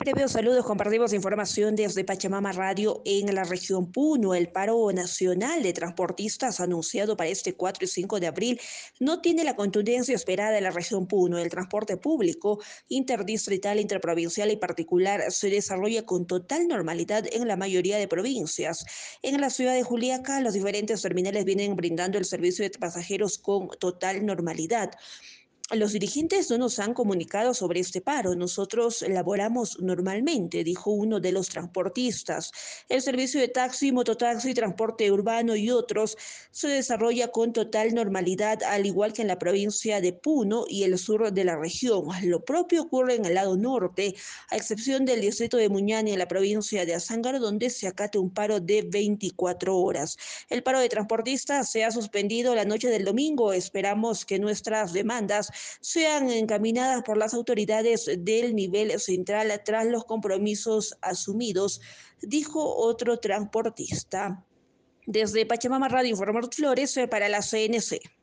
Previos saludos, compartimos información desde Pachamama Radio en la región Puno. El paro nacional de transportistas anunciado para este 4 y 5 de abril no tiene la contundencia esperada en la región Puno. El transporte público interdistrital, interprovincial y particular se desarrolla con total normalidad en la mayoría de provincias. En la ciudad de Juliaca, los diferentes terminales vienen brindando el servicio de pasajeros con total normalidad. Los dirigentes no nos han comunicado sobre este paro. Nosotros laboramos normalmente, dijo uno de los transportistas. El servicio de taxi, mototaxi, transporte urbano y otros se desarrolla con total normalidad, al igual que en la provincia de Puno y el sur de la región. Lo propio ocurre en el lado norte, a excepción del distrito de Muñani en la provincia de Azángaro, donde se acate un paro de 24 horas. El paro de transportistas se ha suspendido la noche del domingo. Esperamos que nuestras demandas sean encaminadas por las autoridades del nivel central tras los compromisos asumidos, dijo otro transportista. Desde Pachamama Radio informó Flores para la CNC.